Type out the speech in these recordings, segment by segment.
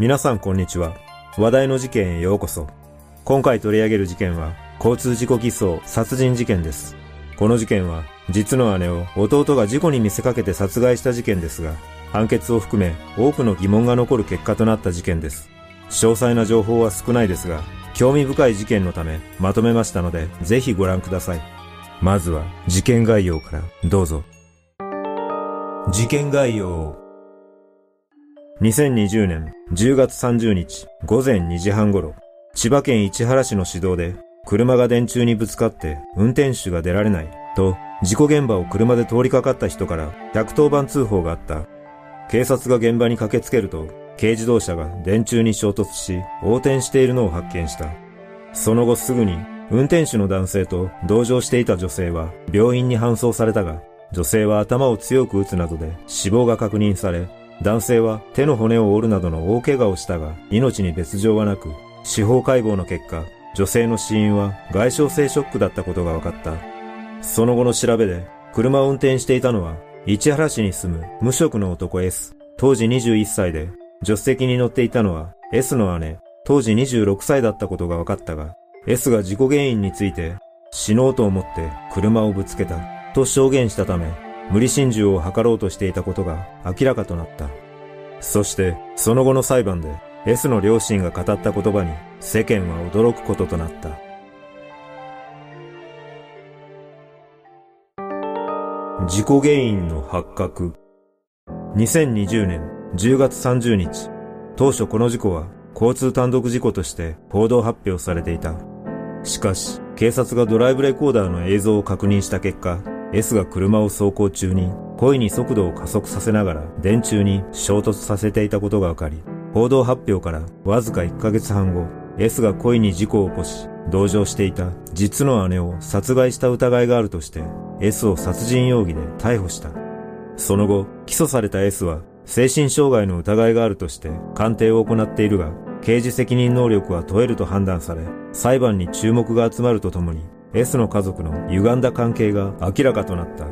皆さんこんにちは。話題の事件へようこそ。今回取り上げる事件は、交通事故偽装殺人事件です。この事件は、実の姉を弟が事故に見せかけて殺害した事件ですが、判決を含め多くの疑問が残る結果となった事件です。詳細な情報は少ないですが、興味深い事件のためまとめましたので、ぜひご覧ください。まずは事件概要からどうぞ。事件概要2020年10月30日午前2時半頃、千葉県市原市の市道で車が電柱にぶつかって運転手が出られないと事故現場を車で通りかかった人から110番通報があった。警察が現場に駆けつけると軽自動車が電柱に衝突し横転しているのを発見した。その後すぐに運転手の男性と同乗していた女性は病院に搬送されたが、女性は頭を強く打つなどで死亡が確認され、男性は手の骨を折るなどの大怪我をしたが、命に別状はなく、司法解剖の結果、女性の死因は外傷性ショックだったことが分かった。その後の調べで、車を運転していたのは、市原市に住む無職の男 S、当時21歳で、助手席に乗っていたのは S の姉、当時26歳だったことが分かったが、S が事故原因について、死のうと思って車をぶつけた、と証言したため、無理心中を図ろうとしていたことが明らかとなった。そして、その後の裁判で S の両親が語った言葉に世間は驚くこととなった。事故原因の発覚。2020年10月30日、当初この事故は交通単独事故として報道発表されていた。しかし、警察がドライブレコーダーの映像を確認した結果、S が車を走行中に故意に速度を加速させながら電柱に衝突させていたことが分かり、報道発表からわずか1ヶ月半後、S が故意に事故を起こし、同乗していた実の姉を殺害した疑いがあるとして、S を殺人容疑で逮捕した。その後、起訴された S は、精神障害の疑いがあるとして鑑定を行っているが、刑事責任能力は問えると判断され、裁判に注目が集まるとともに、S の家族の歪んだ関係が明らかとなった。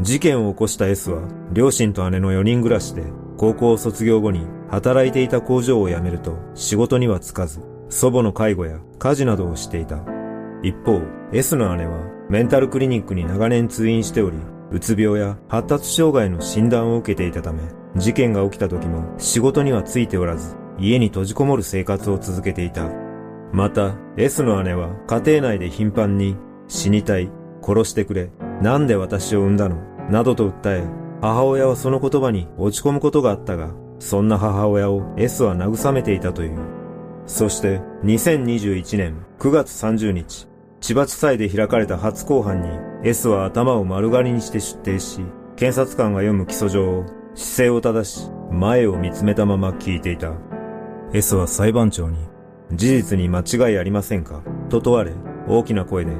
事件を起こした S は、両親と姉の4人暮らしで、高校を卒業後に働いていた工場を辞めると仕事には就かず、祖母の介護や家事などをしていた。一方、S の姉はメンタルクリニックに長年通院しており、うつ病や発達障害の診断を受けていたため、事件が起きた時も仕事にはついておらず、家に閉じこもる生活を続けていた。また、S の姉は家庭内で頻繁に死にたい、殺してくれ、なんで私を産んだの、などと訴え、母親はその言葉に落ち込むことがあったが、そんな母親を S は慰めていたという。そして2021年9月30日、千葉地裁で開かれた初公判に S は頭を丸刈りにして出廷し、検察官が読む起訴状を姿勢を正し、前を見つめたまま聞いていた。S は裁判長に事実に間違いありませんか？と問われ、大きな声で、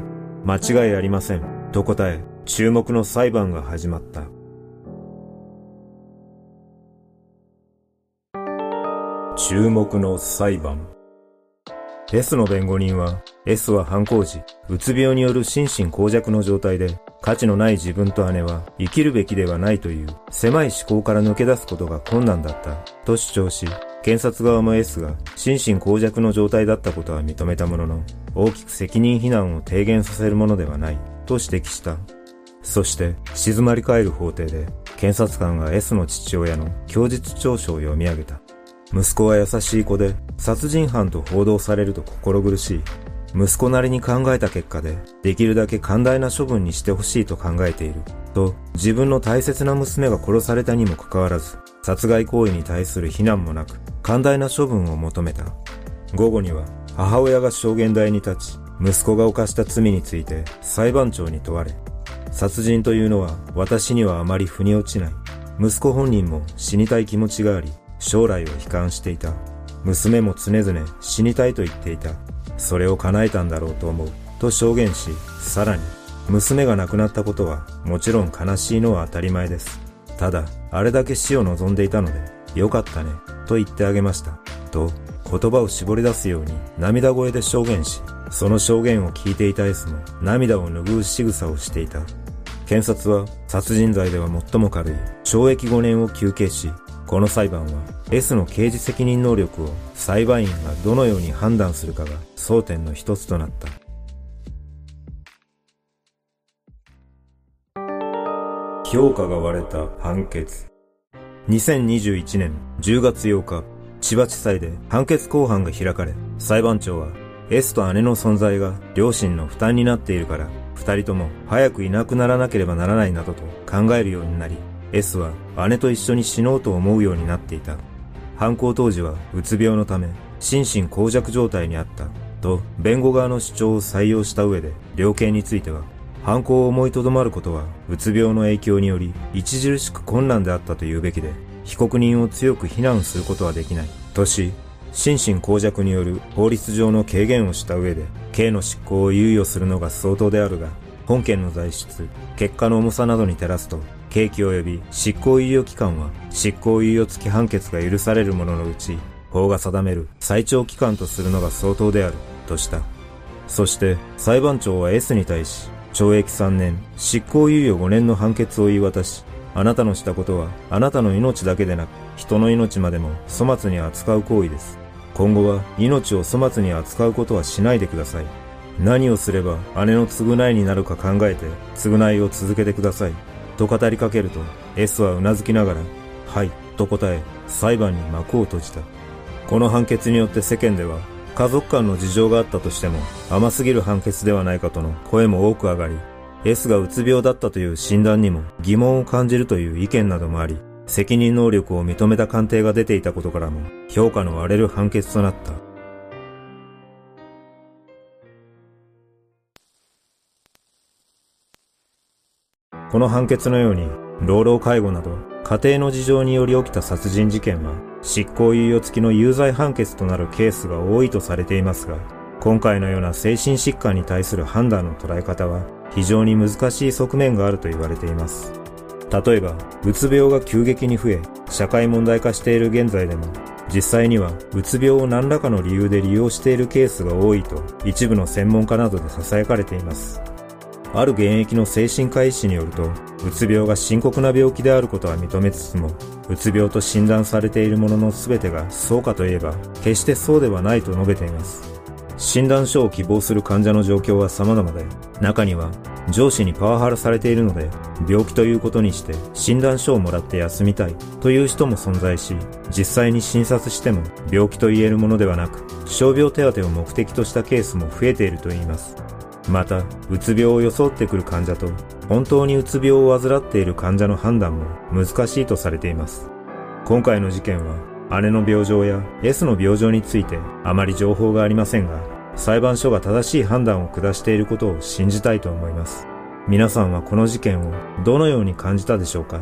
間違いありません。と答え、注目の裁判が始まった。注目の裁判。S の弁護人は、S は犯行時、うつ病による心神耗弱の状態で、価値のない自分と姉は生きるべきではないという狭い思考から抜け出すことが困難だった、と主張し、検察側も S が心神耗弱の状態だったことは認めたものの、大きく責任非難を低減させるものではないと指摘した。そして静まり返る法廷で検察官が S の父親の供述調書を読み上げた。息子は優しい子で殺人犯と報道されると心苦しい。息子なりに考えた結果でできるだけ寛大な処分にしてほしいと考えている。と自分の大切な娘が殺されたにもかかわらず殺害行為に対する非難もなく、寛大な処分を求めた。午後には、母親が証言台に立ち、息子が犯した罪について裁判長に問われ、殺人というのは私にはあまり腑に落ちない。息子本人も死にたい気持ちがあり、将来を悲観していた。娘も常々死にたいと言っていた。それを叶えたんだろうと思う。と証言し、さらに、娘が亡くなったことはもちろん悲しいのは当たり前です。ただ、あれだけ死を望んでいたので、よかったね、と言ってあげました。と、言葉を絞り出すように涙声で証言し、その証言を聞いていた S も涙を拭う仕草をしていた。検察は殺人罪では最も軽い懲役5年を求刑し、この裁判は S の刑事責任能力を裁判員がどのように判断するかが争点の一つとなった。評価が割れた判決。2021年10月8日、千葉地裁で判決公判が開かれ、裁判長は S と姉の存在が両親の負担になっているから、二人とも早くいなくならなければならないなどと考えるようになり、S は姉と一緒に死のうと思うようになっていた。犯行当時はうつ病のため、心身耗弱状態にあった。と、弁護側の主張を採用した上で、量刑については、犯行を思いとどまることは、うつ病の影響により、著しく困難であったと言うべきで、被告人を強く非難することはできない。とし、心身耗弱による法律上の軽減をした上で、刑の執行を猶予するのが相当であるが、本件の材質、結果の重さなどに照らすと、刑期及び執行猶予期間は執行猶予付き判決が許されるもののうち、法が定める最長期間とするのが相当である、とした。そして裁判長は S に対し、懲役3年、執行猶予5年の判決を言い渡し、あなたのしたことはあなたの命だけでなく、人の命までも粗末に扱う行為です。今後は命を粗末に扱うことはしないでください。何をすれば姉の償いになるか考えて償いを続けてください。と語りかけると S は頷きながら、はい、と答え、裁判に幕を閉じた。この判決によって世間では、家族間の事情があったとしても、甘すぎる判決ではないかとの声も多く上がり、S がうつ病だったという診断にも疑問を感じるという意見などもあり、責任能力を認めた鑑定が出ていたことからも、評価の割れる判決となった。この判決のように、老老介護など、家庭の事情により起きた殺人事件は、執行猶予付きの有罪判決となるケースが多いとされていますが、今回のような精神疾患に対する判断の捉え方は、非常に難しい側面があると言われています。例えば、うつ病が急激に増え、社会問題化している現在でも、実際には、うつ病を何らかの理由で利用しているケースが多いと、一部の専門家などで囁かれています。ある現役の精神科医師によると、うつ病が深刻な病気であることは認めつつも、うつ病と診断されているものの全てがそうかといえば、決してそうではないと述べています。診断書を希望する患者の状況は様々で、中には上司にパワハラされているので、病気ということにして診断書をもらって休みたいという人も存在し、実際に診察しても病気と言えるものではなく、傷病手当を目的としたケースも増えているといいます。また、うつ病を装ってくる患者と、本当にうつ病を患っている患者の判断も難しいとされています。今回の事件は、姉の病状や S の病状についてあまり情報がありませんが、裁判所が正しい判断を下していることを信じたいと思います。皆さんはこの事件をどのように感じたでしょうか？